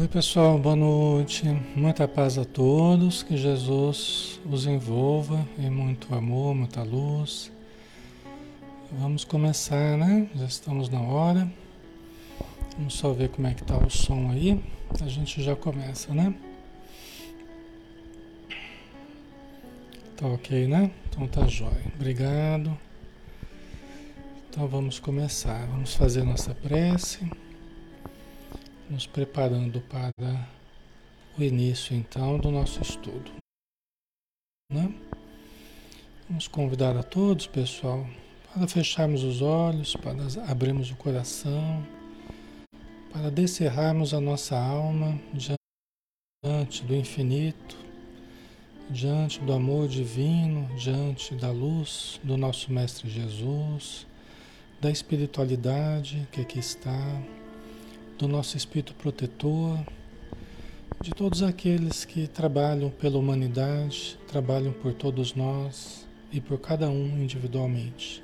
Oi, pessoal, boa noite. Muita paz a todos. Que Jesus os envolva em muito amor, muita luz. Vamos começar, né? Já estamos na hora. Vamos só ver como é que tá o som aí. A gente já começa, né? Tá ok, né? Então tá jóia. Obrigado. Então vamos começar. Vamos fazer nossa prece nos preparando para o início então do nosso estudo. Né? Vamos convidar a todos, pessoal, para fecharmos os olhos, para abrirmos o coração, para descerrarmos a nossa alma diante do infinito, diante do amor divino, diante da luz do nosso Mestre Jesus, da espiritualidade que aqui está do nosso espírito protetor, de todos aqueles que trabalham pela humanidade, trabalham por todos nós e por cada um individualmente.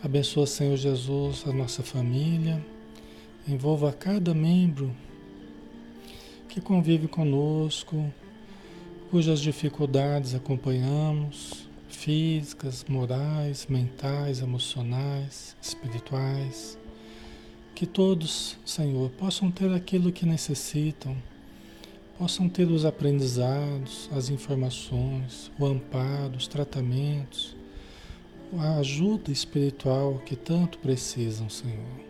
Abençoa, Senhor Jesus, a nossa família, envolva cada membro que convive conosco, cujas dificuldades acompanhamos, físicas, morais, mentais, emocionais, espirituais. Que todos, Senhor, possam ter aquilo que necessitam, possam ter os aprendizados, as informações, o amparo, os tratamentos, a ajuda espiritual que tanto precisam, Senhor.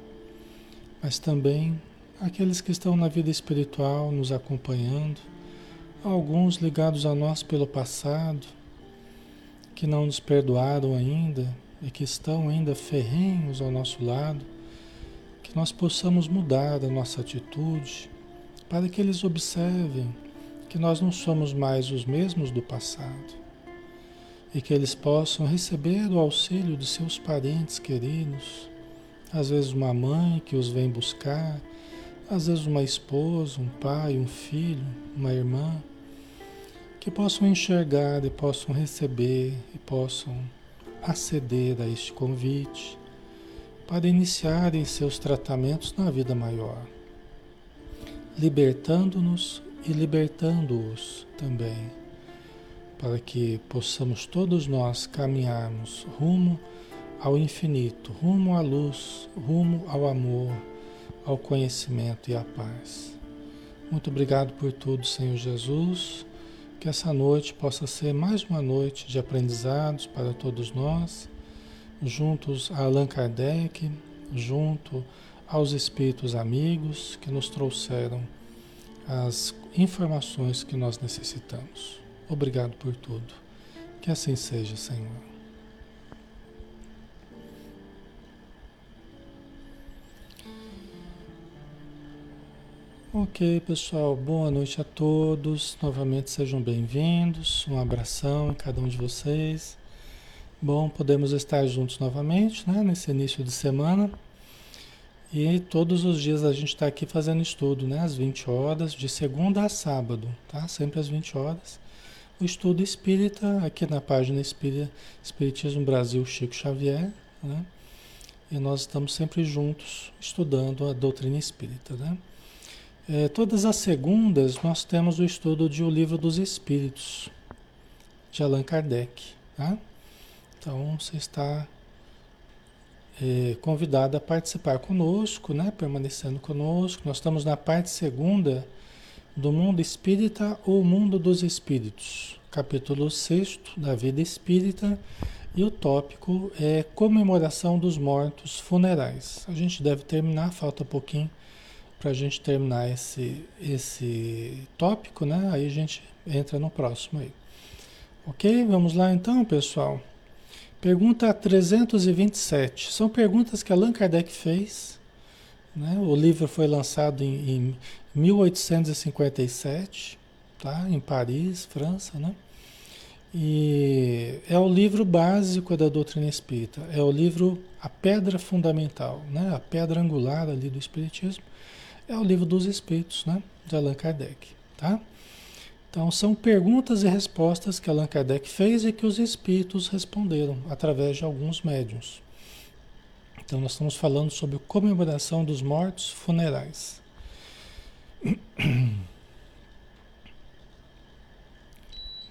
Mas também aqueles que estão na vida espiritual nos acompanhando, alguns ligados a nós pelo passado, que não nos perdoaram ainda e que estão ainda ferrenhos ao nosso lado que nós possamos mudar a nossa atitude para que eles observem que nós não somos mais os mesmos do passado e que eles possam receber o auxílio de seus parentes queridos, às vezes uma mãe que os vem buscar, às vezes uma esposa, um pai, um filho, uma irmã, que possam enxergar e possam receber e possam aceder a este convite para iniciarem seus tratamentos na vida maior, libertando-nos e libertando-os também, para que possamos todos nós caminharmos rumo ao infinito, rumo à luz, rumo ao amor, ao conhecimento e à paz. Muito obrigado por tudo, Senhor Jesus. Que essa noite possa ser mais uma noite de aprendizados para todos nós juntos a Allan Kardec, junto aos espíritos amigos que nos trouxeram as informações que nós necessitamos. Obrigado por tudo. Que assim seja, Senhor. Ok, pessoal, boa noite a todos. Novamente sejam bem-vindos. Um abração em cada um de vocês. Bom, podemos estar juntos novamente, né, nesse início de semana. E todos os dias a gente está aqui fazendo estudo, né, às 20 horas, de segunda a sábado, tá? Sempre às 20 horas. O estudo espírita, aqui na página Espiritismo Brasil Chico Xavier, né? E nós estamos sempre juntos estudando a doutrina espírita, né? É, todas as segundas nós temos o estudo de O Livro dos Espíritos, de Allan Kardec, tá? Então você está é, convidado a participar conosco, né? permanecendo conosco. Nós estamos na parte segunda do mundo espírita ou mundo dos espíritos, capítulo 6 da vida espírita, e o tópico é comemoração dos mortos funerais. A gente deve terminar, falta pouquinho para a gente terminar esse, esse tópico, né? Aí a gente entra no próximo aí. Ok? Vamos lá então, pessoal. Pergunta 327. São perguntas que Allan Kardec fez. Né? O livro foi lançado em, em 1857, tá? em Paris, França. Né? E é o livro básico da doutrina espírita. É o livro, a pedra fundamental, né? a pedra angular ali do Espiritismo. É o livro dos Espíritos, né? de Allan Kardec. Tá? Então, são perguntas e respostas que Allan Kardec fez e que os espíritos responderam através de alguns médiums. Então, nós estamos falando sobre comemoração dos mortos funerais.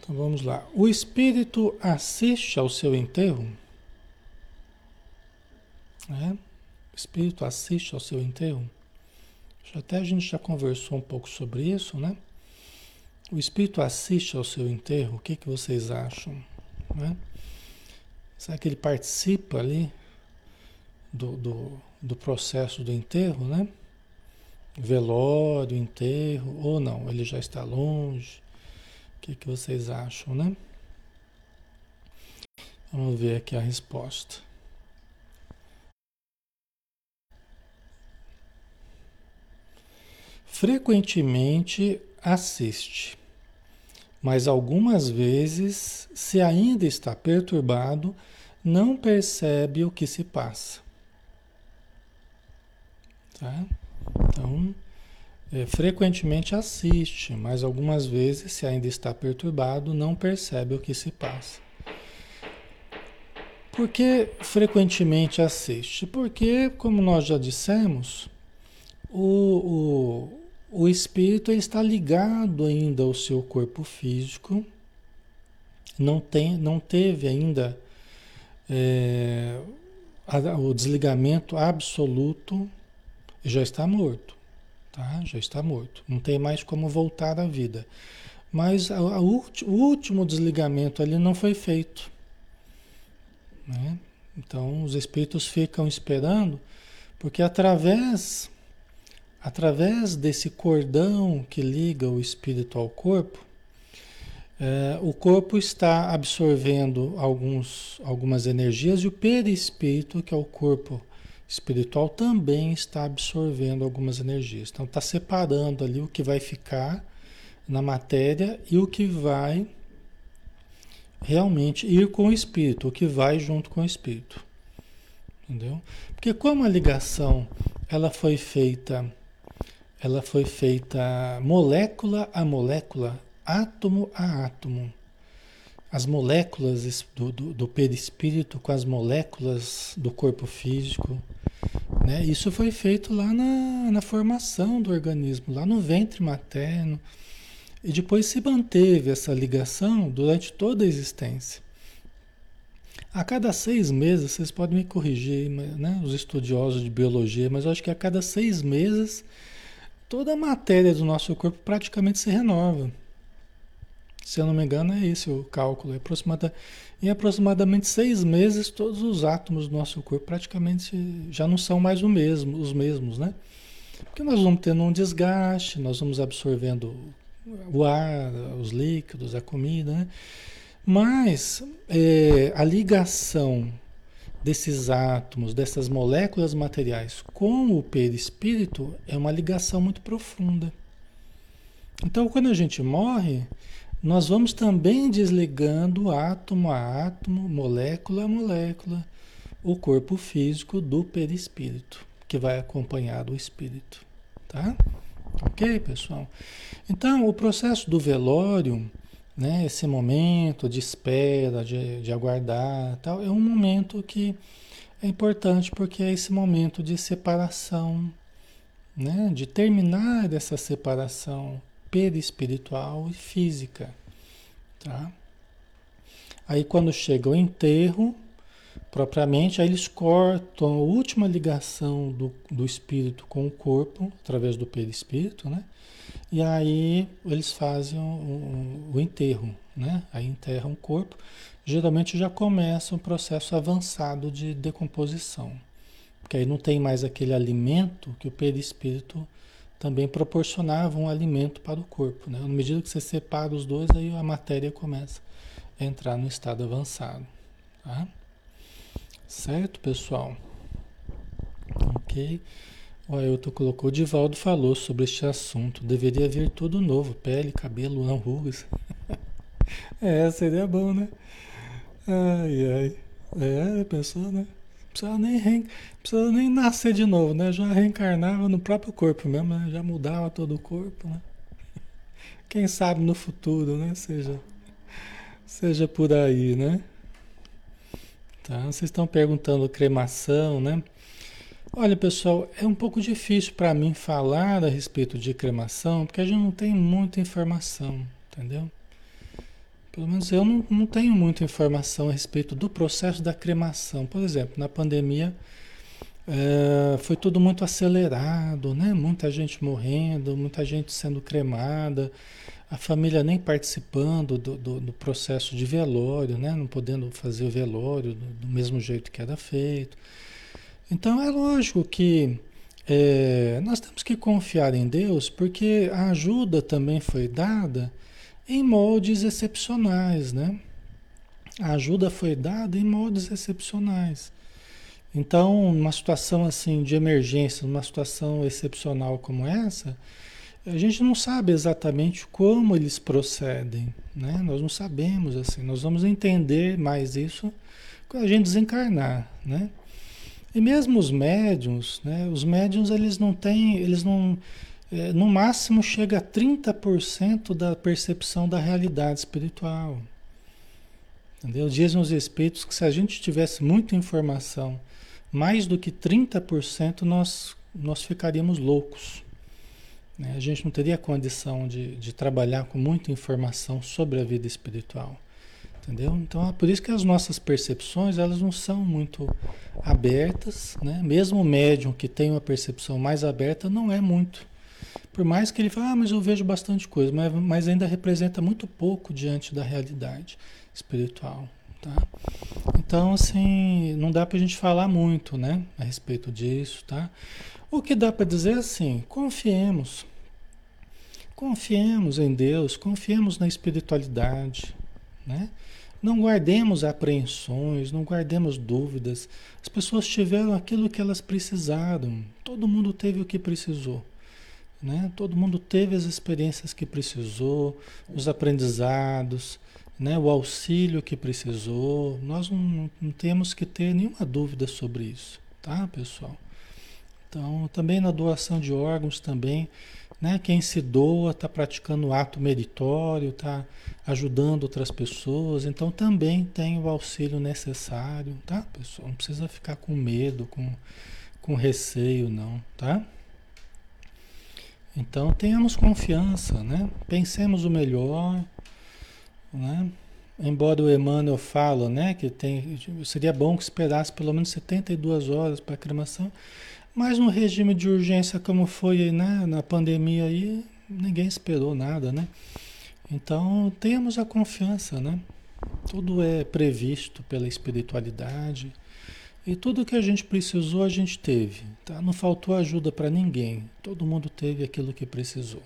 Então vamos lá. O espírito assiste ao seu enterro? É? O espírito assiste ao seu enterro? Até a gente já conversou um pouco sobre isso, né? O espírito assiste ao seu enterro? O que, que vocês acham? Né? Será que ele participa ali do, do, do processo do enterro, né? Velório, enterro, ou não? Ele já está longe? O que, que vocês acham, né? Vamos ver aqui a resposta. Frequentemente assiste, mas algumas vezes, se ainda está perturbado, não percebe o que se passa. Tá? Então, é, frequentemente assiste, mas algumas vezes, se ainda está perturbado, não percebe o que se passa. Por que frequentemente assiste? Porque, como nós já dissemos, o, o, espírito está ligado ainda ao seu corpo físico, não, tem, não teve ainda é, o desligamento absoluto, já está morto tá? Já está morto. Não tem mais como voltar à vida. Mas a, a o último desligamento ali não foi feito. Né? Então os espíritos ficam esperando, porque através através desse cordão que liga o espírito ao corpo, é, o corpo está absorvendo alguns, algumas energias e o perispírito, que é o corpo espiritual também está absorvendo algumas energias. Então está separando ali o que vai ficar na matéria e o que vai realmente ir com o espírito, o que vai junto com o espírito. Entendeu? Porque como a ligação ela foi feita ela foi feita molécula a molécula, átomo a átomo. As moléculas do, do, do perispírito com as moléculas do corpo físico, né? Isso foi feito lá na, na formação do organismo, lá no ventre materno. E depois se manteve essa ligação durante toda a existência. A cada seis meses, vocês podem me corrigir, né, os estudiosos de biologia, mas eu acho que a cada seis meses toda a matéria do nosso corpo praticamente se renova. Se eu não me engano, é esse o cálculo. É aproximada, em aproximadamente seis meses, todos os átomos do nosso corpo praticamente já não são mais o mesmo, os mesmos, né? Porque nós vamos tendo um desgaste, nós vamos absorvendo o ar, os líquidos, a comida, né? Mas é, a ligação desses átomos, dessas moléculas materiais com o perispírito é uma ligação muito profunda. Então, quando a gente morre, nós vamos também desligando átomo a átomo, molécula a molécula, o corpo físico do perispírito, que vai acompanhar do espírito, tá? Ok, pessoal? Então, o processo do velório, né, esse momento de espera, de, de aguardar, tal, é um momento que é importante porque é esse momento de separação, né, de terminar essa separação perispiritual e física, tá? Aí quando chega o enterro, propriamente, aí eles cortam a última ligação do, do espírito com o corpo, através do perispírito, né? E aí eles fazem o, o, o enterro, né? Aí enterram o corpo. Geralmente já começa um processo avançado de decomposição, porque aí não tem mais aquele alimento que o perispírito também proporcionava um alimento para o corpo. Né? Na medida que você separa os dois, aí a matéria começa a entrar no estado avançado. Tá? Certo, pessoal? Ok. O Ailton colocou, o Divaldo falou sobre este assunto. Deveria vir tudo novo, pele, cabelo, rugas. é, seria bom, né? Ai, ai. É, pensou, né? precisava nem, re... precisava nem nascer de novo, né? Já reencarnava no próprio corpo mesmo, né? Já mudava todo o corpo, né? Quem sabe no futuro, né? Seja, seja por aí, né? Tá? Vocês estão perguntando cremação, né? Olha, pessoal, é um pouco difícil para mim falar a respeito de cremação, porque a gente não tem muita informação, entendeu? Pelo menos eu não, não tenho muita informação a respeito do processo da cremação. Por exemplo, na pandemia é, foi tudo muito acelerado, né? Muita gente morrendo, muita gente sendo cremada, a família nem participando do, do, do processo de velório, né? Não podendo fazer o velório do, do mesmo jeito que era feito. Então é lógico que é, nós temos que confiar em Deus, porque a ajuda também foi dada em moldes excepcionais, né? A ajuda foi dada em moldes excepcionais. Então, numa situação assim de emergência, numa situação excepcional como essa, a gente não sabe exatamente como eles procedem, né? Nós não sabemos assim. Nós vamos entender mais isso quando a gente desencarnar, né? E mesmo os médiums, né? Os médiums eles não têm, eles não, é, no máximo chega a 30% da percepção da realidade espiritual. Entendeu? Dizem os espíritos que se a gente tivesse muita informação mais do que 30% nós, nós ficaríamos loucos. Né? A gente não teria condição de, de trabalhar com muita informação sobre a vida espiritual. Entendeu? Então é por isso que as nossas percepções elas não são muito abertas, né? Mesmo o médium que tem uma percepção mais aberta não é muito. Por mais que ele fale, ah, mas eu vejo bastante coisa, mas, mas ainda representa muito pouco diante da realidade espiritual. Tá? Então, assim, não dá para a gente falar muito, né, a respeito disso, tá? O que dá para dizer é assim, confiemos, confiemos em Deus, confiemos na espiritualidade, né? Não guardemos apreensões, não guardemos dúvidas. As pessoas tiveram aquilo que elas precisaram. Todo mundo teve o que precisou. Né? Todo mundo teve as experiências que precisou, os aprendizados, né, o auxílio que precisou. Nós não, não, temos que ter nenhuma dúvida sobre isso, tá, pessoal? Então, também na doação de órgãos também, né, quem se doa está praticando ato meritório, está ajudando outras pessoas, então também tem o auxílio necessário, tá, pessoal? Não precisa ficar com medo, com, com receio, não, tá? Então tenhamos confiança, né? Pensemos o melhor, né? Embora o Emmanuel fala, né, que tem, seria bom que esperasse pelo menos 72 horas para a cremação, mas no regime de urgência como foi né, na pandemia aí, ninguém esperou nada, né? Então, temos a confiança, né? Tudo é previsto pela espiritualidade e tudo que a gente precisou, a gente teve, tá? Não faltou ajuda para ninguém. Todo mundo teve aquilo que precisou,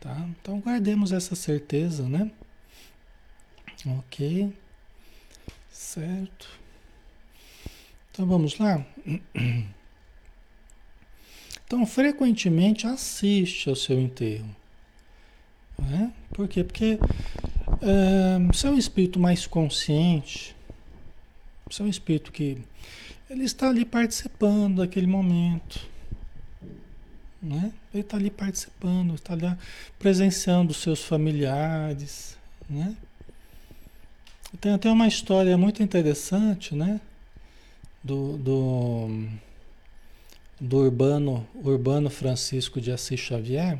tá? Então, guardemos essa certeza, né? Ok. Certo. Então vamos lá. Então, frequentemente assiste ao seu enterro. Né? Por quê? Porque é, você é um espírito mais consciente, você é um espírito que ele está ali participando daquele momento. Né? Ele está ali participando, está ali presenciando os seus familiares. Né? Tem até uma história muito interessante, né? Do, do, do Urbano, Urbano Francisco de Assis Xavier,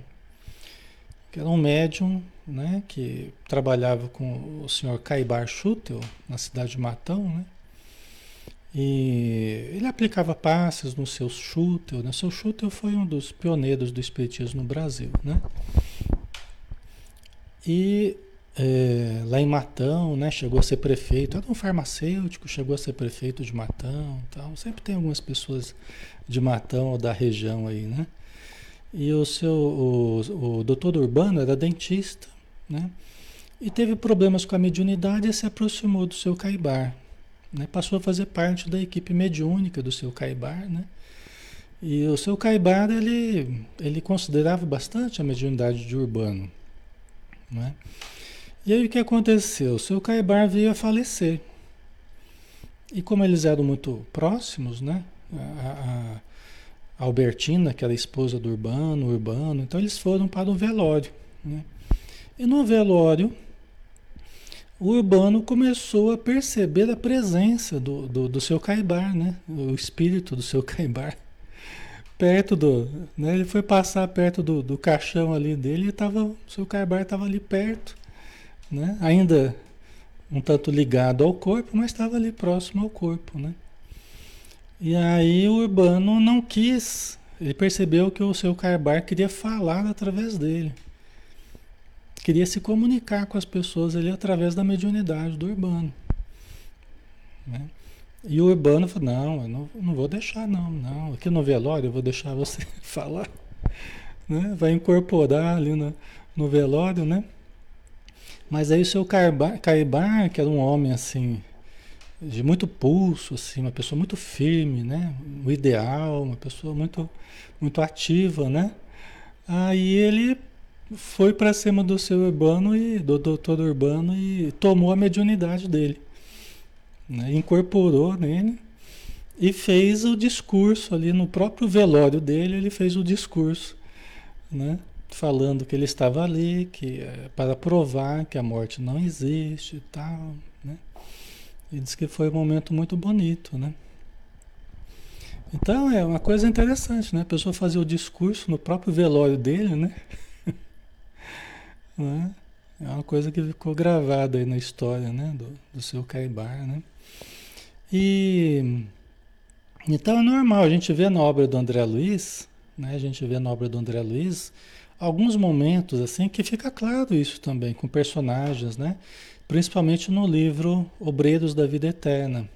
que era um médium, né? Que trabalhava com o senhor Caibar Schutel, na cidade de Matão, né? E ele aplicava passes no seu Schutel, né? Seu Schutel foi um dos pioneiros do espiritismo no Brasil, né? E é, lá em Matão, né? Chegou a ser prefeito, era um farmacêutico, chegou a ser prefeito de Matão tal. Sempre tem algumas pessoas de Matão ou da região aí, né? E o seu, o, o doutor Urbano era dentista, né? E teve problemas com a mediunidade e se aproximou do seu Caibar, né? Passou a fazer parte da equipe mediúnica do seu Caibar, né? E o seu Caibar, ele, ele considerava bastante a mediunidade de Urbano, né? E aí o que aconteceu? O seu Caibar veio a falecer. E como eles eram muito próximos, né? A, a, Albertina, que era esposa do Urbano, Urbano, então eles foram para o velório. Né? E no velório, o Urbano começou a perceber a presença do, do, do seu Caibar, né? O espírito do seu Caibar. perto do. Né, ele foi passar perto do, do caixão ali dele e tava, o seu Carbar estava ali perto. Né? Ainda um tanto ligado ao corpo, mas estava ali próximo ao corpo. Né? E aí o urbano não quis. Ele percebeu que o seu Carbar queria falar através dele. Queria se comunicar com as pessoas ali através da mediunidade do urbano. Né? E o Urbano falou, não, eu não, não vou deixar não, não. Aqui no velório eu vou deixar você falar. Né? Vai incorporar ali no, no velório, né? Mas aí o seu Caibar, que era um homem assim, de muito pulso, assim, uma pessoa muito firme, né? O ideal, uma pessoa muito, muito ativa, né? Aí ele foi para cima do seu urbano e do doutor urbano e tomou a mediunidade dele né? incorporou nele e fez o discurso ali no próprio velório dele, ele fez o discurso, né? Falando que ele estava ali, que é para provar que a morte não existe e tal, né? E disse que foi um momento muito bonito, né? Então é uma coisa interessante, né? A pessoa fazer o discurso no próprio velório dele, né? né? É uma coisa que ficou gravada aí na história, né? Do, do seu Caibar, né? E então é normal, a gente vê na obra do André Luiz, né? A gente vê na obra do André Luiz alguns momentos assim que fica claro isso também com personagens, né? Principalmente no livro Obreiros da Vida Eterna,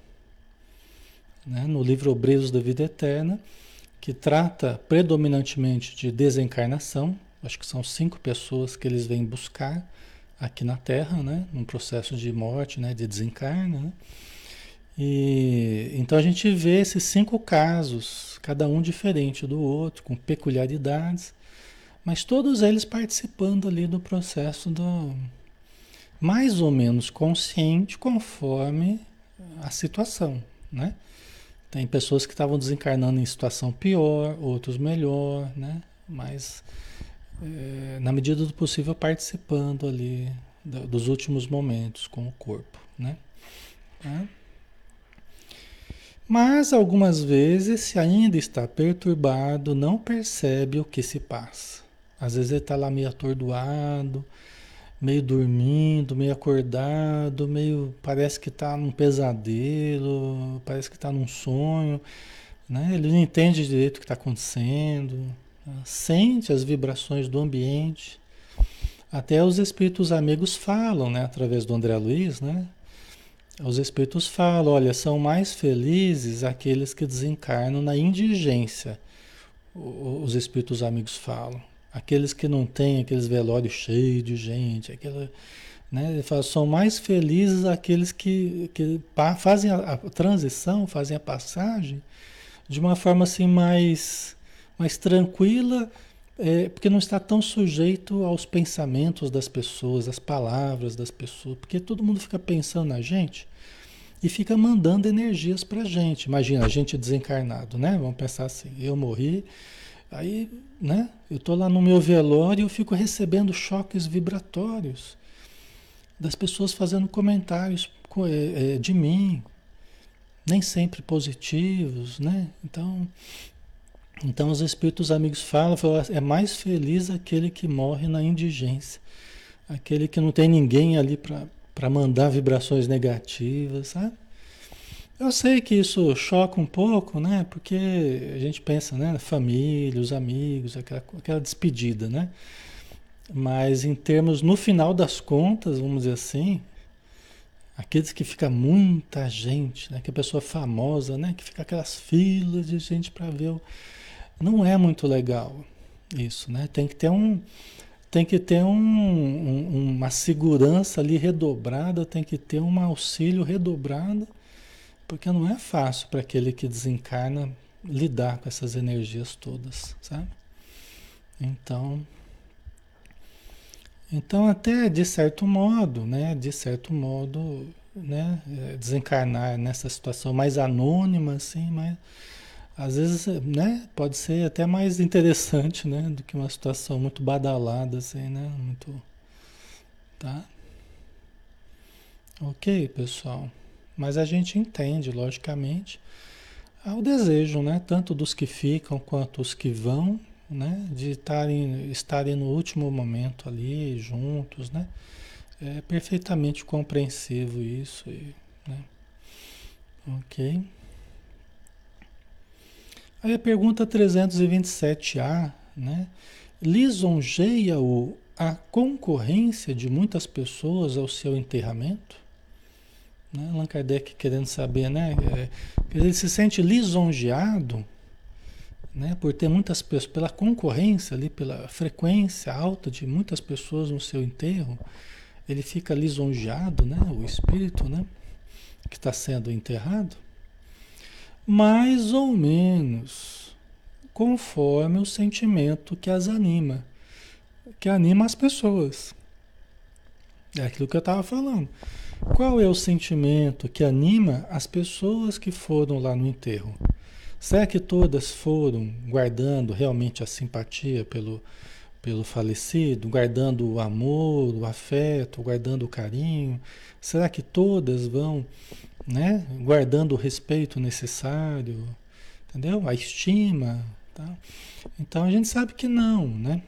né? No livro Obreiros da Vida Eterna, que trata predominantemente de desencarnação, acho que são cinco pessoas que eles vêm buscar aqui na Terra, né? Num processo de morte, né? De desencarne, né? E, então a gente vê esses cinco casos, cada um diferente do outro, com peculiaridades, mas todos eles participando ali do processo do mais ou menos consciente conforme a situação, né? Tem pessoas que estavam desencarnando em situação pior, outros melhor, né? Mas é, na medida do possível participando ali dos últimos momentos com o corpo, né? Tá? Mas algumas vezes, se ainda está perturbado, não percebe o que se passa. Às vezes ele está lá meio atordoado, meio dormindo, meio acordado, meio parece que está num pesadelo, parece que está num sonho, né? Ele não entende direito o que está acontecendo, né? sente as vibrações do ambiente. Até os espíritos amigos falam, né? Através do André Luiz, né? Os espíritos falam, olha, são mais felizes aqueles que desencarnam na indigência. Os espíritos amigos falam. Aqueles que não têm aqueles velórios cheios de gente, aquela, né? Ele fala, são mais felizes aqueles que, que fazem a, a transição, fazem a passagem de uma forma assim mais, mais tranquila, é, porque não está tão sujeito aos pensamentos das pessoas, às palavras das pessoas, porque todo mundo fica pensando na gente e fica mandando energias para a gente. Imagina, a gente desencarnado, né? Vamos pensar assim, eu morri, aí, né? Eu estou lá no meu velório e eu fico recebendo choques vibratórios das pessoas fazendo comentários é, é, de mim, nem sempre positivos, né? Então, então os espíritos amigos falam, falam, é mais feliz aquele que morre na indigência, aquele que não tem ninguém ali para mandar vibrações negativas, sabe? Eu sei que isso choca um pouco, né? Porque a gente pensa, né? Família, os amigos, aquela, aquela despedida, né? Mas em termos, no final das contas, vamos dizer assim, aqueles que fica muita gente, né? Que a pessoa famosa, né? Que fica aquelas filas de gente para ver o não é muito legal isso, né? Tem que ter um, tem que ter um, um, uma segurança ali redobrada, tem que ter um auxílio redobrado, porque não é fácil para aquele que desencarna lidar com essas energias todas, sabe? Então, então até de certo modo, né? De certo modo, né? Desencarnar nessa situação mais anônima, assim, mas às vezes, né, pode ser até mais interessante, né, do que uma situação muito badalada, assim, né, muito, tá? Ok, pessoal. Mas a gente entende, logicamente, ao desejo, né? Tanto dos que ficam quanto os que vão, né? De estarem, estarem no último momento ali juntos, né? É perfeitamente compreensivo isso, né? Ok. Aí a pergunta 327A, né? Lisonjeia-o a concorrência de muitas pessoas ao seu enterramento? Né? Allan Kardec querendo saber, né? É, ele se sente lisonjeado né? por ter muitas pessoas, pela concorrência ali, pela frequência alta de muitas pessoas no seu enterro, ele fica lisonjeado, né? O espírito, né? Que está sendo enterrado. Mais ou menos conforme o sentimento que as anima, que anima as pessoas. É aquilo que eu estava falando. Qual é o sentimento que anima as pessoas que foram lá no enterro? Será que todas foram guardando realmente a simpatia pelo, pelo falecido, guardando o amor, o afeto, guardando o carinho? Será que todas vão, né, guardando o respeito necessário, entendeu? A estima, tá? Então a gente sabe que não, né?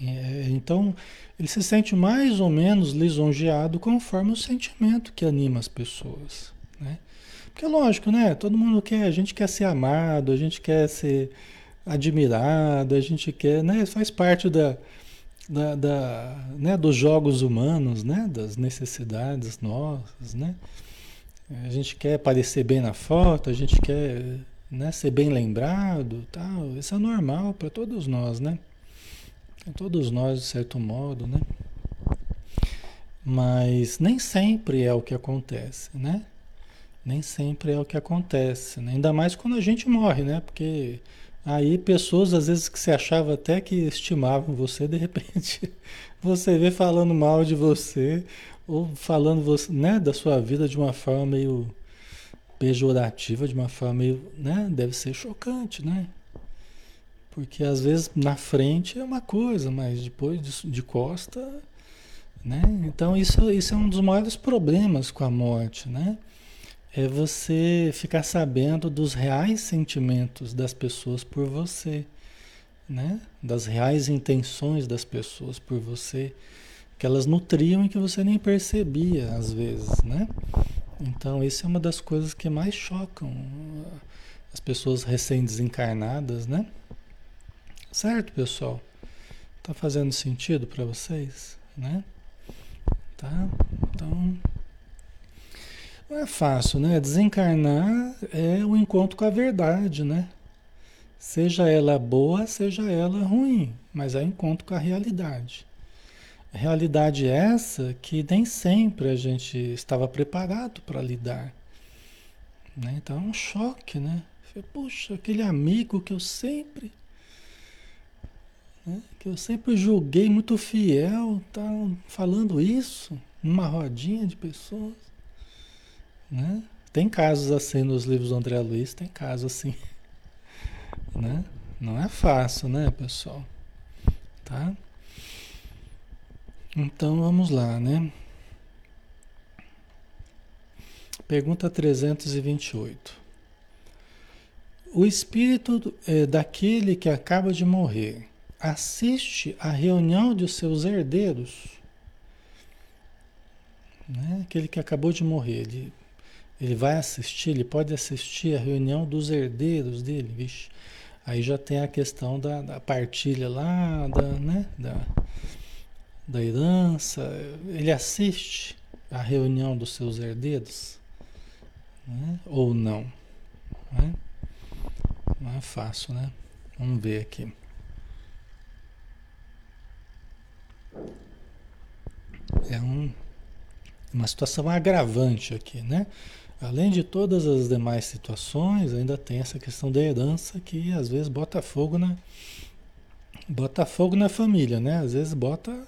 É, então ele se sente mais ou menos lisonjeado conforme o sentimento que anima as pessoas, né? Porque lógico, né? Todo mundo quer, a gente quer ser amado, a gente quer ser admirado, a gente quer, né? Faz parte da, da, da né? dos jogos humanos, né? Das necessidades nossas, né? A gente quer aparecer bem na foto, a gente quer né? ser bem lembrado, tal. Isso é normal para todos nós, né? Todos nós, de certo modo, né? Mas nem sempre é o que acontece, né? Nem sempre é o que acontece, né? ainda mais quando a gente morre, né? Porque aí pessoas às vezes que se achava até que estimavam você, de repente você vê falando mal de você ou falando você, né, da sua vida de uma forma meio pejorativa, de uma forma meio, né, deve ser chocante, né? Porque às vezes na frente é uma coisa, mas depois de, de costa, né? Então isso, isso é um dos maiores problemas com a morte, né? É você ficar sabendo dos reais sentimentos das pessoas por você, né? Das reais intenções das pessoas por você, que elas nutriam e que você nem percebia às vezes, né? Então isso é uma das coisas que mais chocam as pessoas recém-desencarnadas, né? Certo, pessoal? Tá fazendo sentido para vocês, né? Tá? Então, não é fácil, né? Desencarnar é o encontro com a verdade, né? Seja ela boa, seja ela ruim, mas é encontro com a realidade. Realidade é essa que nem sempre a gente estava preparado para lidar. Né? Então é um choque, né? Puxa, aquele amigo que eu sempre né? que eu sempre julguei muito fiel, tá falando isso numa rodinha de pessoas. Né? Tem casos assim nos livros do André Luiz, tem casos assim. Né? Não é fácil, né, pessoal? Tá? Então vamos lá, né? Pergunta 328. O espírito é, daquele que acaba de morrer assiste à reunião de seus herdeiros, né? aquele que acabou de morrer, ele, ele vai assistir, ele pode assistir à reunião dos herdeiros dele, vixe. Aí já tem a questão da, da partilha lá, da, né? da, da herança. Ele assiste à reunião dos seus herdeiros? Né? Ou não? Né? Não é fácil, né? Vamos ver aqui. É um, uma situação agravante aqui, né? Além de todas as demais situações, ainda tem essa questão da herança que às vezes bota fogo na bota fogo na família, né? Às vezes bota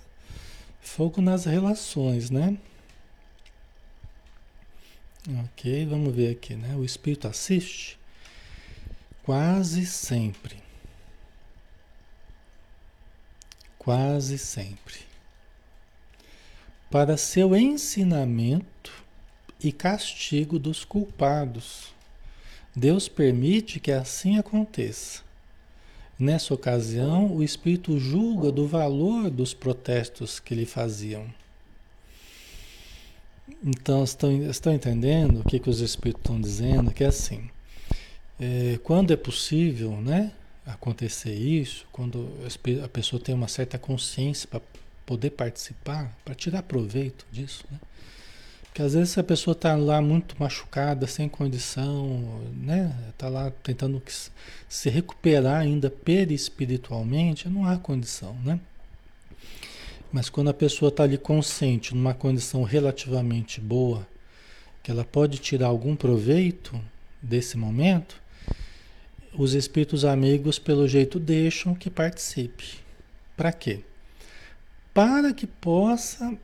fogo nas relações, né? Ok, vamos ver aqui, né? O espírito assiste quase sempre. Quase sempre para seu ensinamento e castigo dos culpados Deus permite que assim aconteça. Nessa ocasião, o espírito julga do valor dos protestos que lhe faziam. Então, estão, estão entendendo o que, que os espíritos estão dizendo? Que é assim, é, quando é possível né, acontecer isso, quando a pessoa tem uma certa consciência para poder participar, para tirar proveito disso, né? Porque às vezes a pessoa está lá muito machucada, sem condição, né? Está lá tentando se recuperar ainda perispiritualmente, não há condição, né? Mas quando a pessoa está ali consciente, numa condição relativamente boa, que ela pode tirar algum proveito desse momento, os espíritos amigos, pelo jeito, deixam que participe. Para quê? Para que possa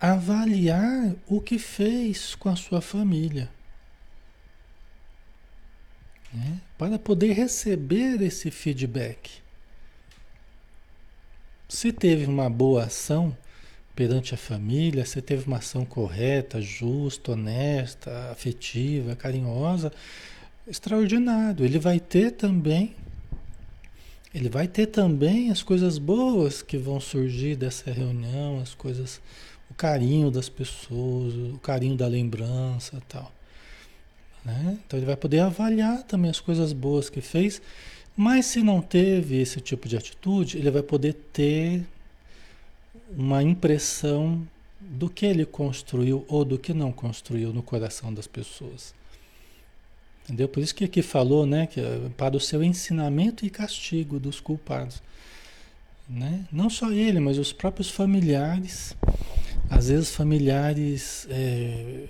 avaliar o que fez com a sua família. Né? Para poder receber esse feedback. Se teve uma boa ação perante a família, se teve uma ação correta, justa, honesta, afetiva, carinhosa, extraordinário. Ele vai ter também ele vai ter também as coisas boas que vão surgir dessa reunião, as coisas o carinho das pessoas, o carinho da lembrança tal. Né? Então ele vai poder avaliar também as coisas boas que fez, mas se não teve esse tipo de atitude, ele vai poder ter uma impressão do que ele construiu ou do que não construiu no coração das pessoas. Entendeu? Por isso que aqui falou, né, que é para o seu ensinamento e castigo dos culpados. Né? Não só ele, mas os próprios familiares às vezes familiares é,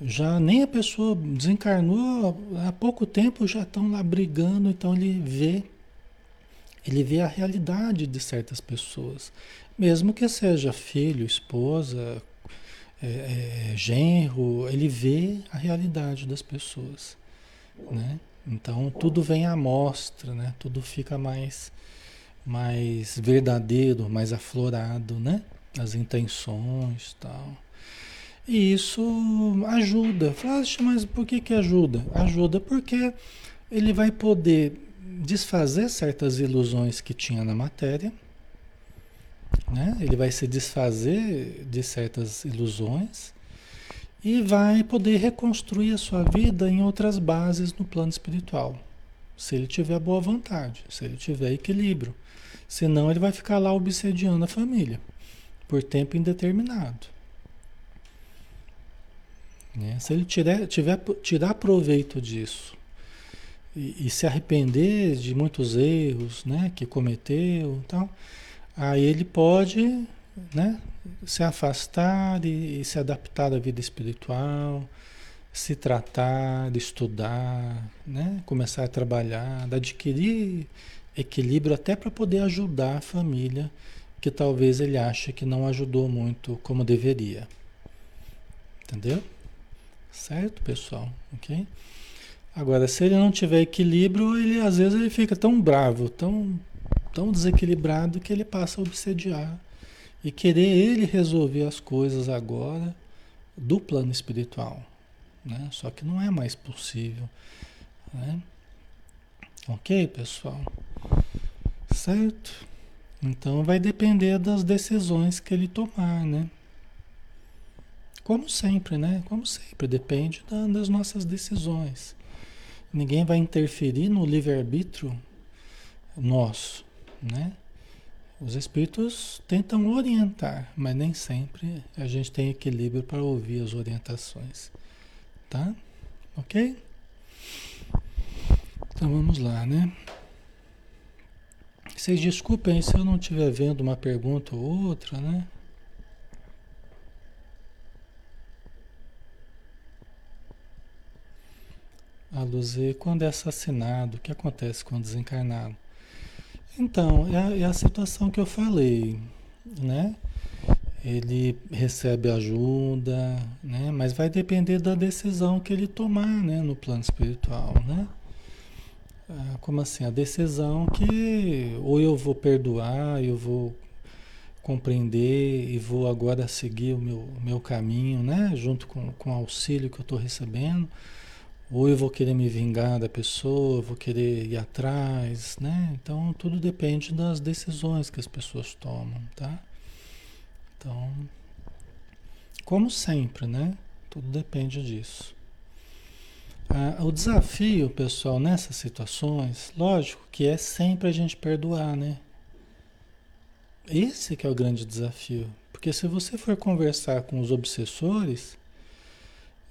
já nem a pessoa desencarnou há pouco tempo já estão lá brigando, então ele vê ele vê a realidade de certas pessoas, mesmo que seja filho, esposa, é, é, genro, ele vê a realidade das pessoas, né? Então tudo vem à mostra, né? Tudo fica mais mais verdadeiro, mais aflorado, né? as intenções tal. E isso ajuda. Fala, mas por que, que ajuda? Ajuda porque ele vai poder desfazer certas ilusões que tinha na matéria. Né? Ele vai se desfazer de certas ilusões e vai poder reconstruir a sua vida em outras bases no plano espiritual. Se ele tiver boa vontade, se ele tiver equilíbrio. Senão ele vai ficar lá obsediando a família por tempo indeterminado. Né? Se ele tiver, tiver, tirar proveito disso e, e, se arrepender de muitos erros né, que cometeu, então, aí ele pode né, se afastar e, e se adaptar à vida espiritual, se tratar, estudar, né, começar a trabalhar, adquirir equilíbrio até para poder ajudar a família que talvez ele ache que não ajudou muito como deveria. Entendeu? Certo, pessoal? Ok? Agora, se ele não tiver equilíbrio, ele às vezes ele fica tão bravo, tão, tão desequilibrado que ele passa a obsediar e querer ele resolver as coisas agora do plano espiritual. Né? Só que não é mais possível. Né? Ok, pessoal? Certo? Então vai depender das decisões que ele tomar, né? Como sempre, né? Como sempre, depende da, das nossas decisões. Ninguém vai interferir no livre-arbítrio nosso, né? Os espíritos tentam orientar, mas nem sempre a gente tem equilíbrio para ouvir as orientações, tá? Ok? Então vamos lá, né? Vocês desculpem se eu não estiver vendo uma pergunta ou outra, né? A Luzê, quando é assassinado, o que acontece com o desencarnado? Então, é a, é a situação que eu falei, né? Ele recebe ajuda, né? Mas vai depender da decisão que ele tomar, né? No plano espiritual, né? Ah, como assim? A decisão que ou eu vou perdoar, eu vou compreender e vou agora seguir o meu, meu caminho, né? Junto com, com o auxílio que eu estou recebendo, Ou eu vou querer me vingar da pessoa, vou querer ir atrás, né? Então tudo depende das decisões que as pessoas tomam, tá? Então, como sempre, né? Tudo depende disso. Ah, o desafio, pessoal, nessas situações, lógico que é sempre a gente perdoar, né? Esse que é o grande desafio. Porque se você for conversar com os obsessores,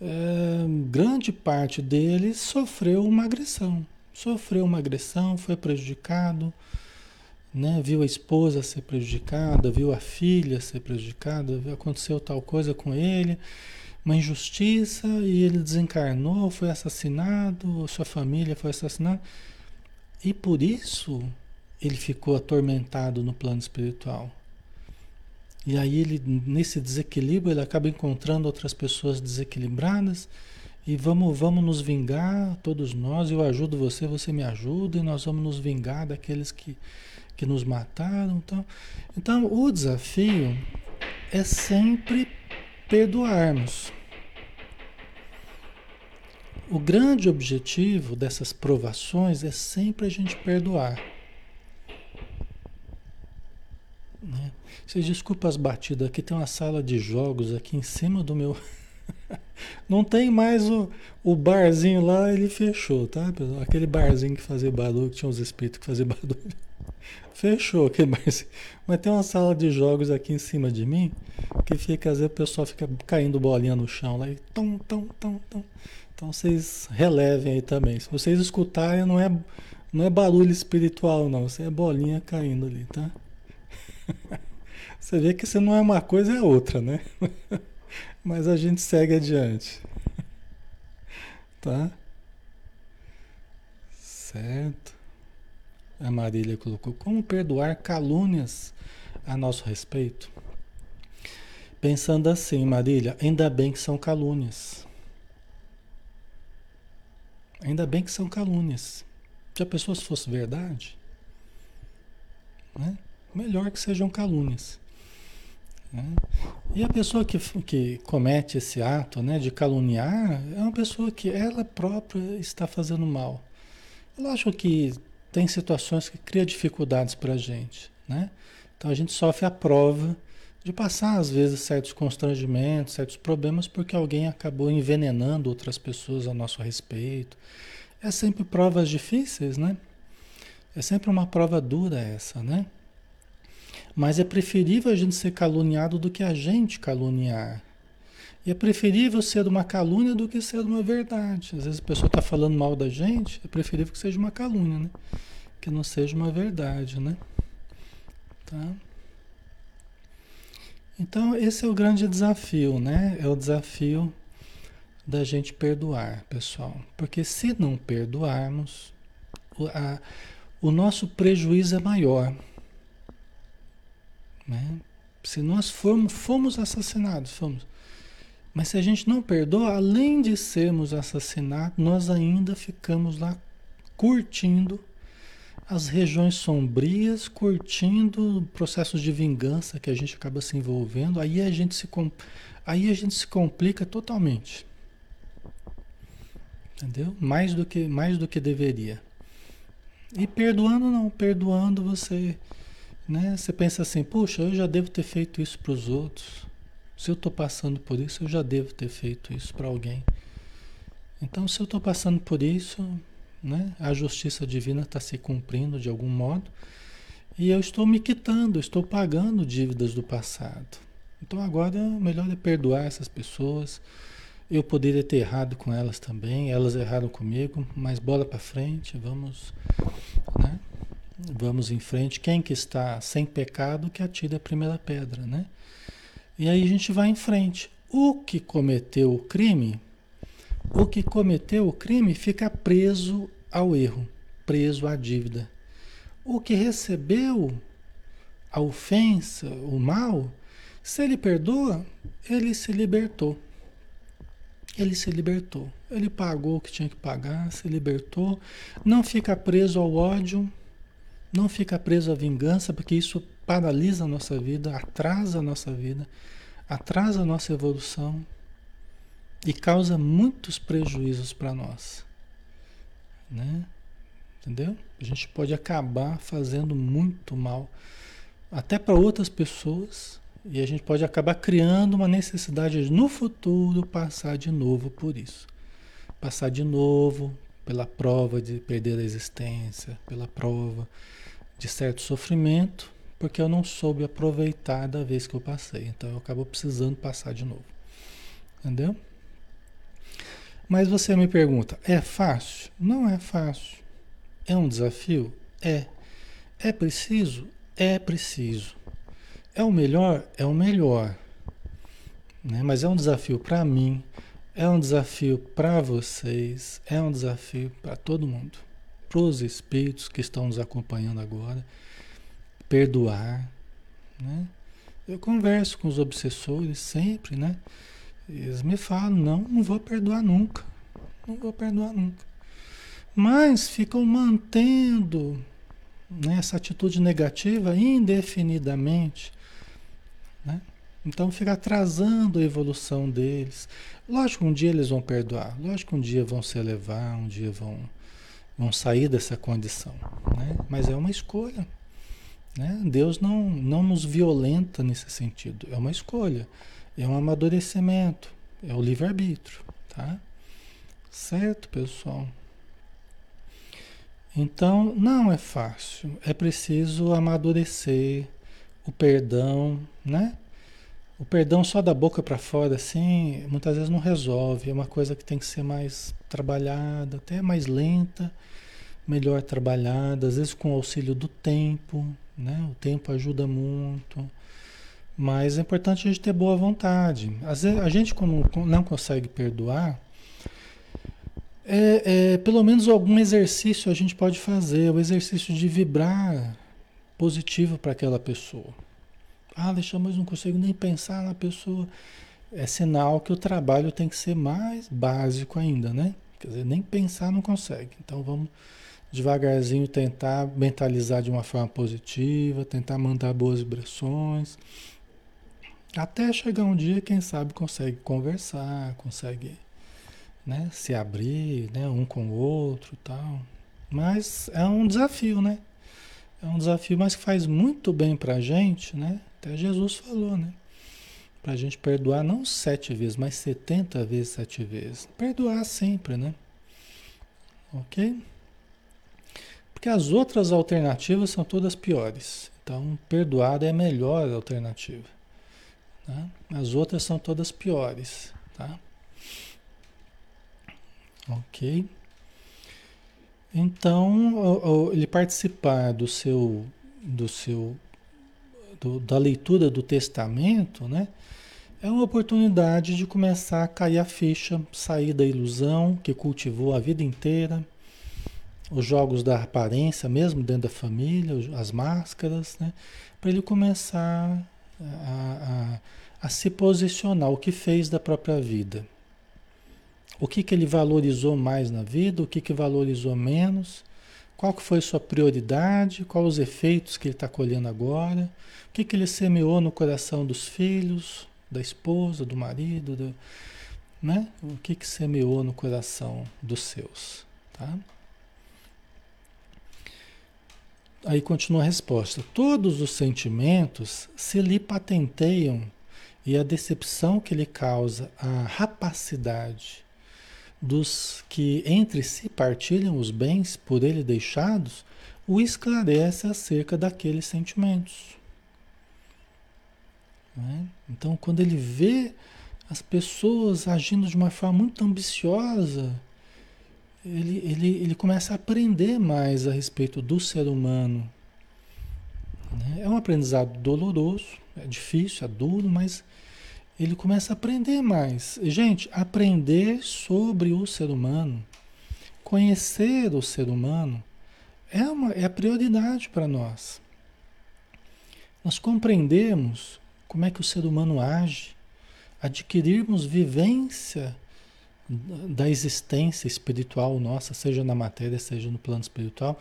é, grande parte deles sofreu uma agressão. Sofreu uma agressão, foi prejudicado, né? viu a esposa ser prejudicada, viu a filha ser prejudicada, aconteceu tal coisa com ele, uma injustiça e ele desencarnou, foi assassinado, sua família foi assassinada. E por isso ele ficou atormentado no plano espiritual. E aí ele, nesse desequilíbrio, ele acaba encontrando outras pessoas desequilibradas e vamos, vamos nos vingar, todos nós, eu ajudo você, você me ajuda, e nós vamos nos vingar daqueles que, que nos mataram. Então, então o desafio é sempre perdoarmos. O grande objetivo dessas provações é sempre a gente perdoar. Né? Vocês desculpem as batidas, aqui tem uma sala de jogos aqui em cima do meu. Não tem mais o, o barzinho lá, ele fechou, tá? Aquele barzinho que fazia barulho, que tinha os espíritos que faziam barulho. Fechou aquele barzinho. Mas tem uma sala de jogos aqui em cima de mim, que fica, às vezes o pessoal fica caindo bolinha no chão lá e tom, tom, tom, tom. Então vocês relevem aí também. Se vocês escutarem, não é, não é barulho espiritual, não. Isso é bolinha caindo ali, tá? Você vê que se não é uma coisa, é outra, né? Mas a gente segue adiante. Tá? Certo. A Marília colocou: Como perdoar calúnias a nosso respeito? Pensando assim, Marília, ainda bem que são calúnias. Ainda bem que são calúnias. Se a pessoa fosse verdade, né? melhor que sejam calúnias. Né? E a pessoa que, que comete esse ato né, de caluniar é uma pessoa que ela própria está fazendo mal. Eu acho que tem situações que criam dificuldades para a gente. Né? Então a gente sofre a prova de passar, às vezes, certos constrangimentos, certos problemas, porque alguém acabou envenenando outras pessoas a nosso respeito. É sempre provas difíceis, né? É sempre uma prova dura essa, né? Mas é preferível a gente ser caluniado do que a gente caluniar. E é preferível ser uma calúnia do que ser uma verdade. Às vezes a pessoa está falando mal da gente, é preferível que seja uma calúnia, né? Que não seja uma verdade, né? Tá? Então, esse é o grande desafio, né? É o desafio da gente perdoar, pessoal. Porque se não perdoarmos, o, a, o nosso prejuízo é maior. Né? Se nós formos, fomos assassinados, fomos. Mas se a gente não perdoa, além de sermos assassinados, nós ainda ficamos lá curtindo as regiões sombrias, curtindo processos de vingança que a gente acaba se envolvendo. Aí a gente se, aí a gente se complica totalmente. Entendeu? Mais do que, mais do que deveria. E perdoando não, perdoando você né? Você pensa assim, puxa, eu já devo ter feito isso para os outros. Se eu estou passando por isso, eu já devo ter feito isso para alguém. Então, se eu estou passando por isso, né, a justiça divina está se cumprindo de algum modo, e eu estou me quitando, estou pagando dívidas do passado. Então, agora, o melhor é perdoar essas pessoas. Eu poderia ter errado com elas também, elas erraram comigo, mas bola para frente, vamos, né? Vamos em frente. Quem que está sem pecado que atire a primeira pedra, né? E aí a gente vai em frente. O que cometeu o crime, o que cometeu o crime fica preso ao erro, preso à dívida. O que recebeu a ofensa, o mal, se ele perdoa, ele se libertou. Ele se libertou. Ele pagou o que tinha que pagar, se libertou, não fica preso ao ódio, não fica preso à vingança, porque isso paralisa a nossa vida, atrasa a nossa vida, atrasa a nossa evolução. e causa muitos prejuízos para nós. Né? Entendeu? A gente pode acabar fazendo muito mal até para outras pessoas e a gente pode acabar criando uma necessidade de, no futuro passar de novo por isso. Passar de novo pela prova de perder a existência, pela prova de certo sofrimento, porque eu não soube aproveitar da vez que eu passei. Então eu acabo precisando passar de novo. Entendeu? Mas você me pergunta, é fácil? Não é fácil. É um desafio? É. É preciso? É preciso. É o melhor? É o melhor. Né? Mas é um desafio para mim, é um desafio para vocês, é um desafio para todo mundo. Para os espíritos que estão nos acompanhando agora. Perdoar. Né? Eu converso com os obsessores sempre, né? Eles me falam, não, não vou perdoar nunca. Não vou perdoar nunca. Mas ficam mantendo né, essa atitude negativa indefinidamente. Então fica atrasando a evolução deles. Lógico, um dia eles vão perdoar, lógico que um dia vão se elevar, um dia vão, vão sair dessa condição. Né? Mas é uma escolha. Né? Deus não, não nos violenta nesse sentido, é uma escolha, é um amadurecimento, é o livre-arbítrio. Tá? Certo, pessoal? Então, não é fácil. É preciso amadurecer o perdão, né? O perdão só da boca para fora, assim, muitas vezes não resolve. É uma coisa que tem que ser mais trabalhada, até mais lenta, melhor trabalhada, às vezes com o auxílio do tempo, né? O tempo ajuda muito. Mas é importante a gente ter boa vontade. Às vezes a gente, quando não consegue perdoar, é, é, pelo menos algum exercício a gente pode fazer, o exercício de vibrar positivo para aquela pessoa. Ah, Alexandre, mas não consigo nem pensar na pessoa. É sinal que o trabalho tem que ser mais básico ainda, né? Quer dizer, nem pensar não consegue. Então vamos devagarzinho tentar mentalizar de uma forma positiva, tentar mandar boas vibrações. Até chegar um dia, quem sabe, consegue conversar, consegue né, se abrir, né, um com o outro, tal. Mas é um desafio, né? É um desafio, mas que faz muito bem para a gente, né? Até Jesus falou, né? Para a gente perdoar não sete vezes, mas setenta vezes sete vezes. Perdoar sempre, né? Ok? Porque as outras alternativas são todas piores. Então, perdoar é a melhor alternativa. Tá? As outras são todas piores, tá? Ok? Então, ele participar do seu, do seu, do, da leitura do testamento, né? É uma oportunidade de começar a cair a ficha, sair da ilusão que cultivou a vida inteira, os jogos da aparência, mesmo dentro da família, as máscaras, né? Para ele começar a, a, a se posicionar, o que fez da própria vida. O que, que ele valorizou mais na vida, o que, que valorizou menos, qual que foi sua prioridade, quais os efeitos que ele está colhendo agora, o que, que ele semeou no coração dos filhos, da esposa, do marido, do, né? o que, que semeou no coração dos seus. Tá? Aí continua a resposta. Todos os sentimentos se lhe patenteiam e a decepção que lhe causa a rapacidade dos que entre si partilham os bens por ele deixados, o esclarece acerca daqueles sentimentos. Né? Então, quando ele vê as pessoas agindo de uma forma muito ambiciosa, ele, ele, ele começa a aprender mais a respeito do ser humano. Né? É um aprendizado doloroso, é difícil, é duro, mas ele começa a aprender mais. Gente, aprender sobre o ser humano, conhecer o ser humano, é, uma, é a prioridade para nós. Nós compreendemos como é que o ser humano age, adquirirmos vivência da existência espiritual nossa, seja na matéria, seja no plano espiritual,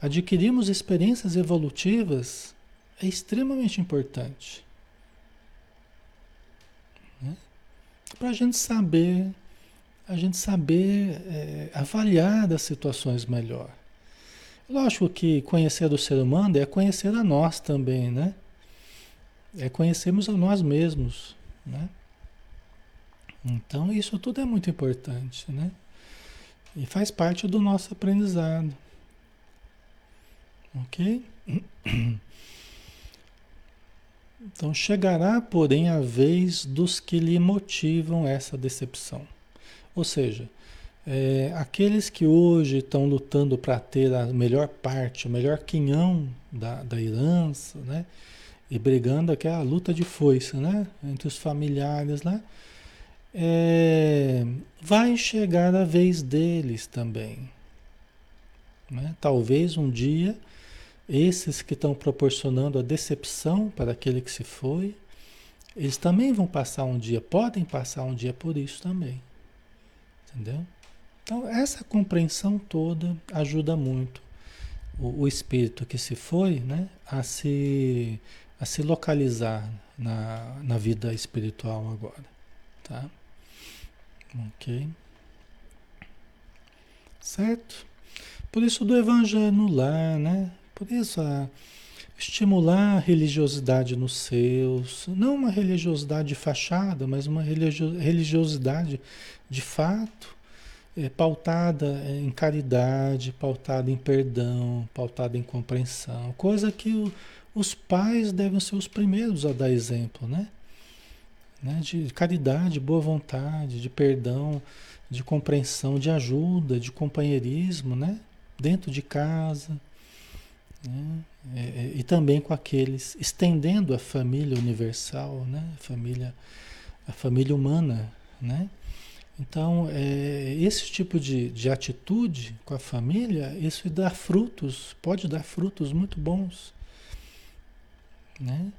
adquirirmos experiências evolutivas é extremamente importante. Para a gente saber a gente saber é, avaliar as situações melhor. Lógico que conhecer o ser humano é conhecer a nós também, né? É conhecermos a nós mesmos, né? Então isso tudo é muito importante, né? E faz parte do nosso aprendizado. Ok? Então chegará, porém, a vez dos que lhe motivam essa decepção. Ou seja, é, aqueles que hoje estão lutando para ter a melhor parte, o melhor quinhão da, da herança, né? E brigando aquela luta de foice, né? Entre os familiares lá. É, vai chegar a vez deles também. Né? Talvez um dia esses que estão proporcionando a decepção para aquele que se foi, eles também vão passar um dia, podem passar um dia por isso também. Entendeu? Então, essa compreensão toda ajuda muito o, o espírito que se foi né, a, se, a se localizar na, na vida espiritual agora. Tá? Ok? Certo? Por isso do evangelho no lar, né? Por isso, a estimular a religiosidade nos seus, não uma religiosidade de fachada, mas uma religiosidade de fato, é, pautada em caridade, pautada em perdão, pautada em compreensão, coisa que o, os pais devem ser os primeiros a dar exemplo, né? né? De caridade, boa vontade, de perdão, de compreensão, de ajuda, de companheirismo, né? Dentro de casa, né? É, é, e também com aqueles, estendendo a família universal, né? a, família, a família humana. Né? Então, é, esse tipo de, de atitude com a família, isso dá frutos, pode dar frutos muito bons. Né?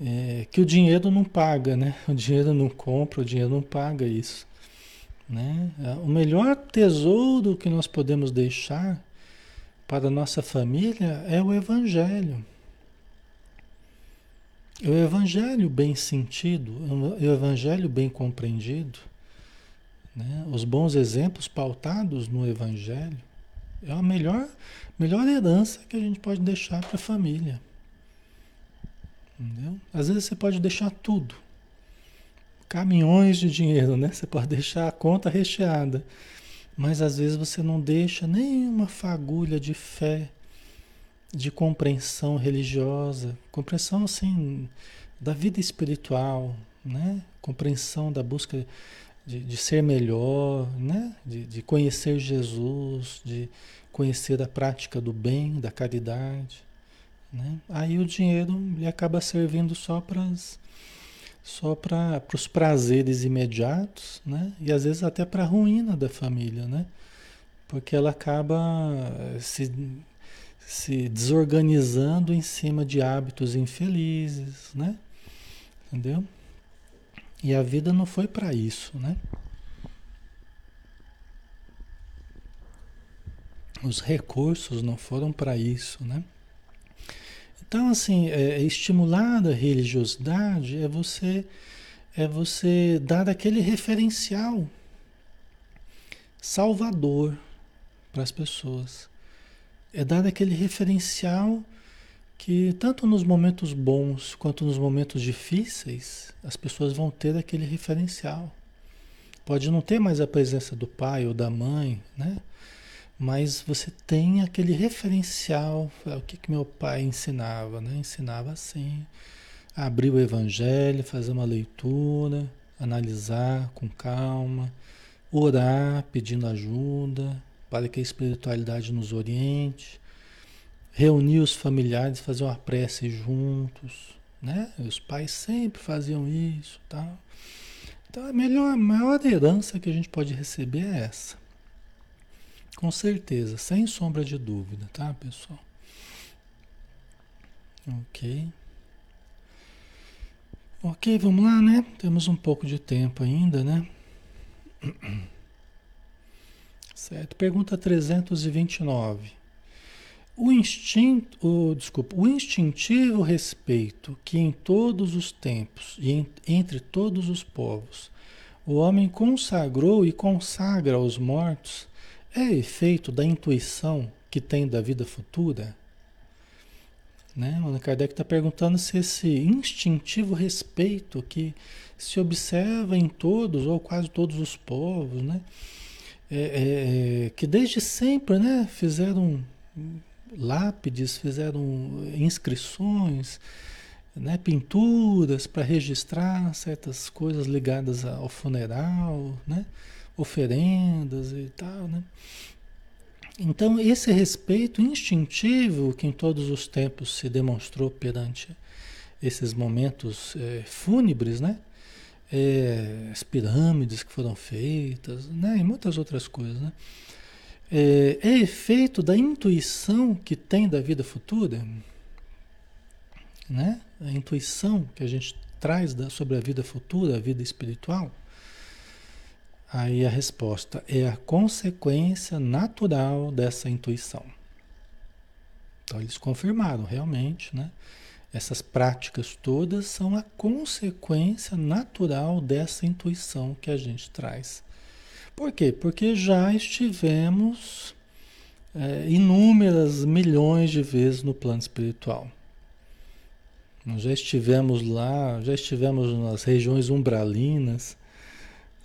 É, que o dinheiro não paga, né? O dinheiro não compra, o dinheiro não paga isso. Né? O melhor tesouro que nós podemos deixar para a nossa família é o Evangelho. O Evangelho bem sentido, o Evangelho bem compreendido, né? os bons exemplos pautados no Evangelho, é a melhor, melhor herança que a gente pode deixar para a família. Entendeu? Às vezes você pode deixar tudo, caminhões de dinheiro, né? Você pode deixar a conta recheada. Mas às vezes você não deixa nenhuma fagulha de fé, de compreensão religiosa, compreensão assim da vida espiritual, né? Compreensão da busca de, de ser melhor, né? De, de conhecer Jesus, de conhecer a prática do bem, da caridade, né? Aí o dinheiro ele acaba servindo só para as só para os prazeres imediatos, né? E às vezes até para a ruína da família, né? Porque ela acaba eh, se, se desorganizando em cima de hábitos infelizes, né? Entendeu? E a vida não foi para isso, né? Os recursos não foram para isso, né? Então, assim, é, é, estimular a religiosidade é você, é você dar aquele referencial salvador para as pessoas. É dar aquele referencial que tanto nos momentos bons quanto nos momentos difíceis, as pessoas vão ter aquele referencial. Pode não ter mais a presença do pai ou da mãe, né? Mas você tem aquele referencial, o que, que meu pai ensinava, né? Ensinava assim, abrir o evangelho, fazer uma leitura, analisar com calma, orar pedindo ajuda para que a espiritualidade nos oriente, reunir os familiares, fazer uma prece juntos, né? Os pais sempre faziam isso, tal. Então a melhor, a maior herança que a gente pode receber é essa com certeza, sem sombra de dúvida, tá, pessoal? Ok. Ok, vamos lá, né? Temos um pouco de tempo ainda, né? Certo. Pergunta 329. O instinto, o, desculpa, o instintivo respeito que em todos os tempos e em, entre todos os povos o homem consagrou e consagra os mortos é efeito da intuição que tem da vida futura? Né? O Kardec está perguntando se esse instintivo respeito que se observa em todos ou quase todos os povos, né? É, é, é que desde sempre né, fizeram lápides, fizeram inscrições, né, pinturas para registrar certas coisas ligadas ao funeral, né, oferendas e tal. Né? Então, esse respeito instintivo que em todos os tempos se demonstrou perante esses momentos é, fúnebres, né? É, as pirâmides que foram feitas, né? e muitas outras coisas, né? É, é efeito da intuição que tem da vida futura, né? A intuição que a gente traz da, sobre a vida futura, a vida espiritual. Aí a resposta é a consequência natural dessa intuição. Então eles confirmaram realmente, né? Essas práticas todas são a consequência natural dessa intuição que a gente traz. Por quê? Porque já estivemos é, inúmeras milhões de vezes no plano espiritual. Nós já estivemos lá, já estivemos nas regiões umbralinas,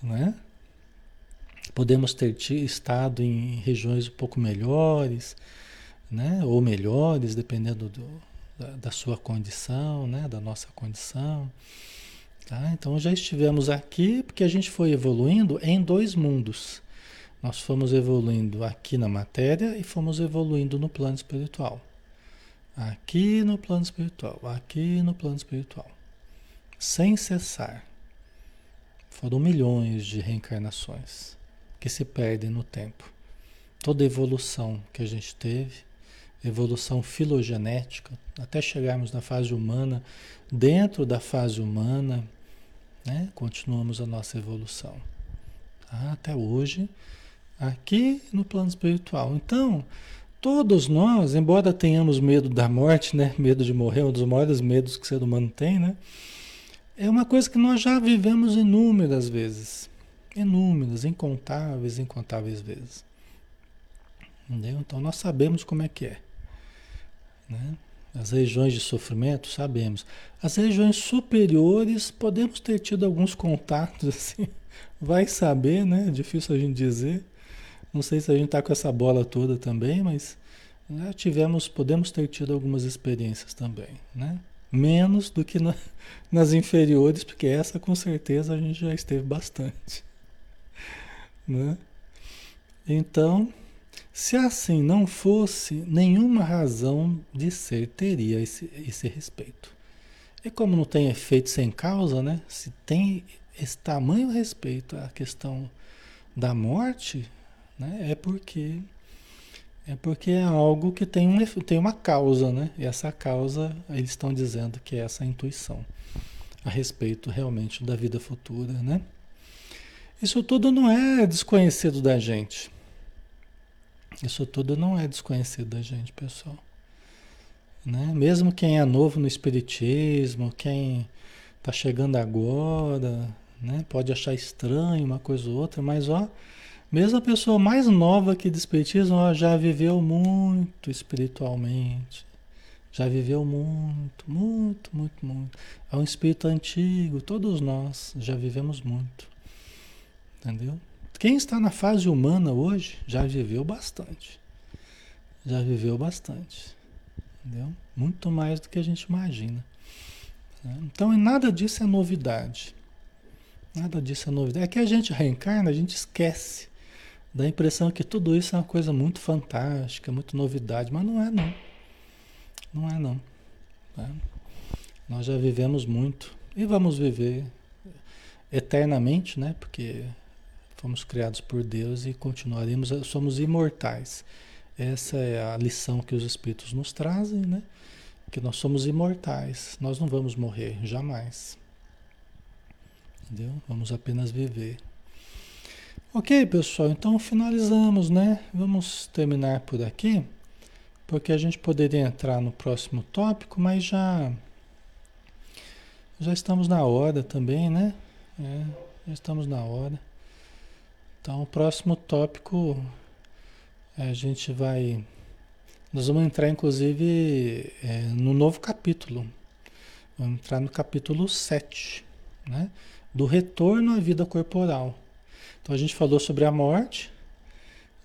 né? Podemos ter estado em regiões um pouco melhores, né? ou melhores, dependendo do, da, da, sua condição, né? da nossa condição. Tá? Então já estivemos aqui porque a gente foi evoluindo em dois mundos. Nós fomos evoluindo aqui na matéria e fomos evoluindo no plano espiritual. Aqui no plano espiritual, aqui no plano espiritual. Sem cessar. Foram milhões de reencarnações que se perdem no tempo. Toda evolução que a gente teve, evolução filogenética, até chegarmos na fase humana, dentro da fase humana, né, continuamos a nossa evolução. Tá? Até hoje, aqui no plano espiritual. Então, todos nós, embora tenhamos medo da morte, né, medo de morrer, um dos maiores medos que o ser humano tem, né, é uma coisa que nós já vivemos inúmeras vezes. Inúmeras, incontáveis, incontáveis vezes. Entendeu? Então nós sabemos como é que é. Né? As regiões de sofrimento, sabemos. As regiões superiores, podemos ter tido alguns contatos, assim. Vai saber, né? Difícil a gente dizer. Não sei se a gente está com essa bola toda também, mas tivemos, podemos ter tido algumas experiências também, né? Menos do que na, nas inferiores, porque essa com certeza a gente já esteve bastante. Né? Então, se assim não fosse, nenhuma razão de ser teria esse, esse respeito. E como não tem efeito sem causa, né? Se tem esse tamanho respeito à questão da morte, né? É porque é porque é algo que tem, um, tem uma causa, né? E essa causa, eles estão dizendo que é essa intuição a respeito realmente da vida futura, né? Isso tudo não é desconhecido da gente. Isso tudo não é desconhecido da gente, pessoal. Né? Mesmo quem é novo no Espiritismo, quem está chegando agora, né? pode achar estranho uma coisa ou outra, mas ó, mesmo a pessoa mais nova que do Espiritismo ó, já viveu muito espiritualmente. Já viveu muito, muito, muito, muito. É um espírito antigo, todos nós já vivemos muito. Entendeu? Quem está na fase humana hoje já viveu bastante. Já viveu bastante. Entendeu? Muito mais do que a gente imagina. Né? Então, nada disso é novidade. Nada disso é novidade. É que a gente reencarna, a gente esquece. Dá a impressão que tudo isso é uma coisa muito fantástica, muito novidade, mas não é não. Não é não. Né? Nós já vivemos muito e vamos viver eternamente, né? Porque Fomos criados por Deus e continuaremos, somos imortais. Essa é a lição que os Espíritos nos trazem, né? Que nós somos imortais, nós não vamos morrer, jamais. Entendeu? Vamos apenas viver. Ok, pessoal, então finalizamos, né? Vamos terminar por aqui, porque a gente poderia entrar no próximo tópico, mas já já estamos na hora também, né? É, Já estamos na hora. Então, o próximo tópico a gente vai. Nós vamos entrar, inclusive, é, no novo capítulo. Vamos entrar no capítulo 7, né? Do retorno à vida corporal. Então, a gente falou sobre a morte,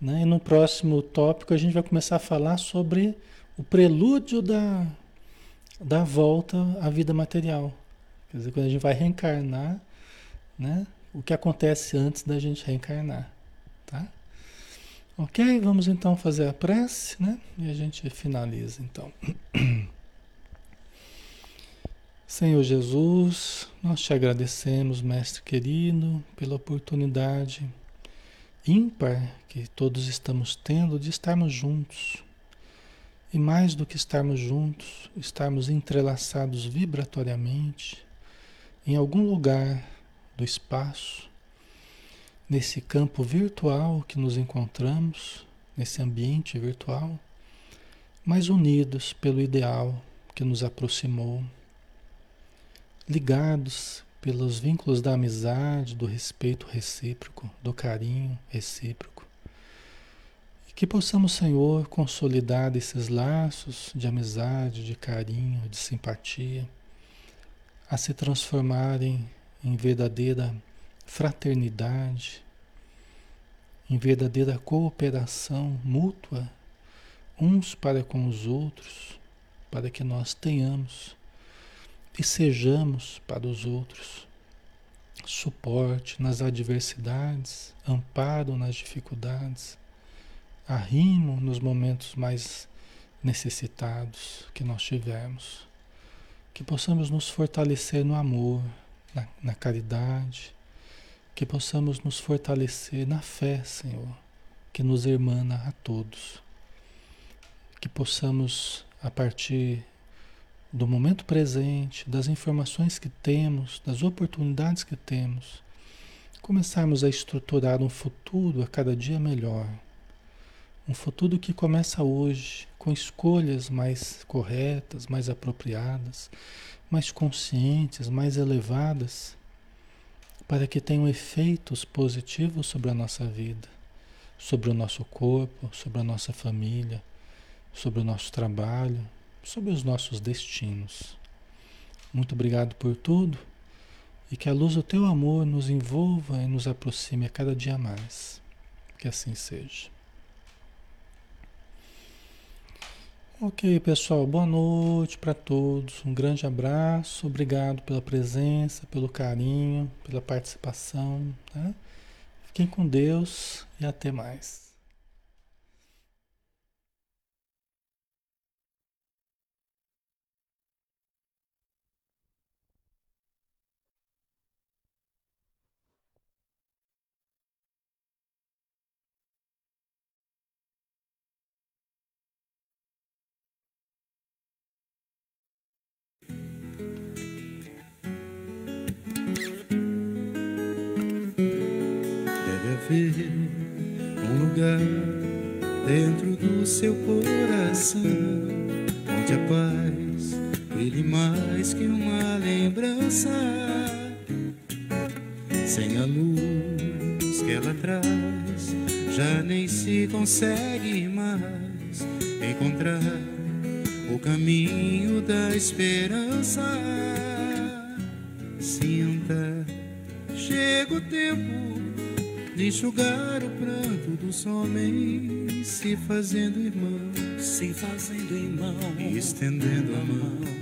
né? E no próximo tópico, a gente vai começar a falar sobre o prelúdio da, da volta à vida material. Quer dizer, quando a gente vai reencarnar, né? O que acontece antes da gente reencarnar, tá? Ok, vamos então fazer a prece, né? E a gente finaliza então. Senhor Jesus, nós te agradecemos, Mestre querido, pela oportunidade ímpar que todos estamos tendo de estarmos juntos e mais do que estarmos juntos, estarmos entrelaçados vibratoriamente em algum lugar do espaço, nesse campo virtual que nos encontramos, nesse ambiente virtual, mas unidos pelo ideal que nos aproximou, ligados pelos vínculos da amizade, do respeito recíproco, do carinho recíproco. Que possamos, Senhor, consolidar esses laços de amizade, de carinho, de simpatia, a se transformarem em verdadeira fraternidade, em verdadeira cooperação mútua, uns para com os outros, para que nós tenhamos e sejamos para os outros suporte nas adversidades, amparo nas dificuldades arrimo nos momentos mais necessitados que nós tivermos. Que possamos nos fortalecer no amor, na, na caridade, que possamos nos fortalecer na fé, Senhor, que nos irmana a todos. Que possamos, a partir do momento presente, das informações que temos, das oportunidades que temos, começarmos a estruturar um futuro a cada dia melhor um futuro que começa hoje, com escolhas mais corretas, mais apropriadas, mais conscientes, mais elevadas, para que tenham efeitos positivos sobre a nossa vida, sobre o nosso corpo, sobre a nossa família, sobre o nosso trabalho, sobre os nossos destinos. Muito obrigado por tudo e que a luz do teu amor nos envolva e nos aproxime a cada dia mais. Que assim seja. Ok, pessoal, boa noite para todos. Um grande abraço, obrigado pela presença, pelo carinho, pela participação. Tá? Fiquem com Deus e até mais. Mais que uma lembrança. Sem a luz que ela traz, já nem se consegue mais encontrar o caminho da esperança. Sinta, chega o tempo de enxugar o pranto dos homens, se fazendo irmão, se fazendo irmão, e estendendo a mão.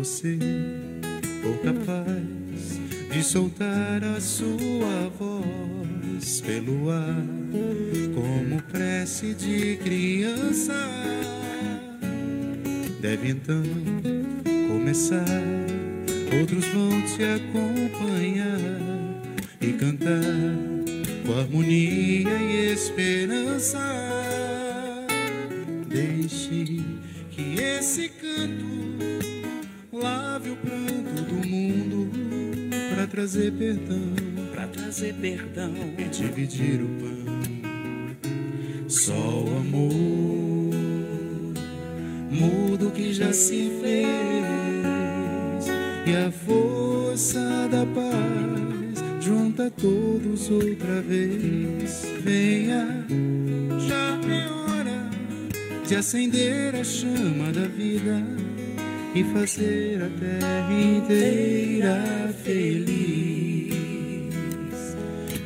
Você for capaz de soltar a sua voz pelo ar, como prece de criança, deve então começar outros vão te acompanhar e cantar com harmonia e esperança. Deixe que esse canto o pranto do mundo para trazer perdão, para trazer perdão e dividir o pão. Só o amor mudo que já se fez e a força da paz junta todos outra vez. Venha, já é hora de acender a chama da vida e fazer a terra inteira feliz.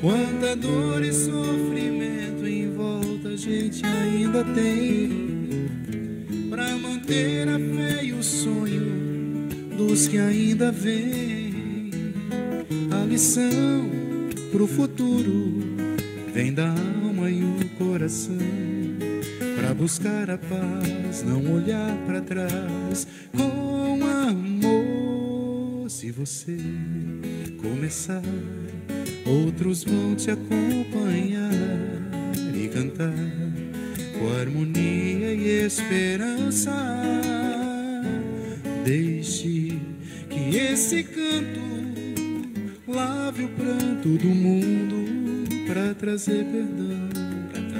Quanta dor e sofrimento em volta a gente ainda tem para manter a fé e o sonho dos que ainda vêm. A lição pro futuro vem da alma e o coração para buscar a paz, não olhar para trás com amor. Se você começar, outros vão te acompanhar e cantar com harmonia e esperança. Deixe que esse canto lave o pranto do mundo para trazer perdão,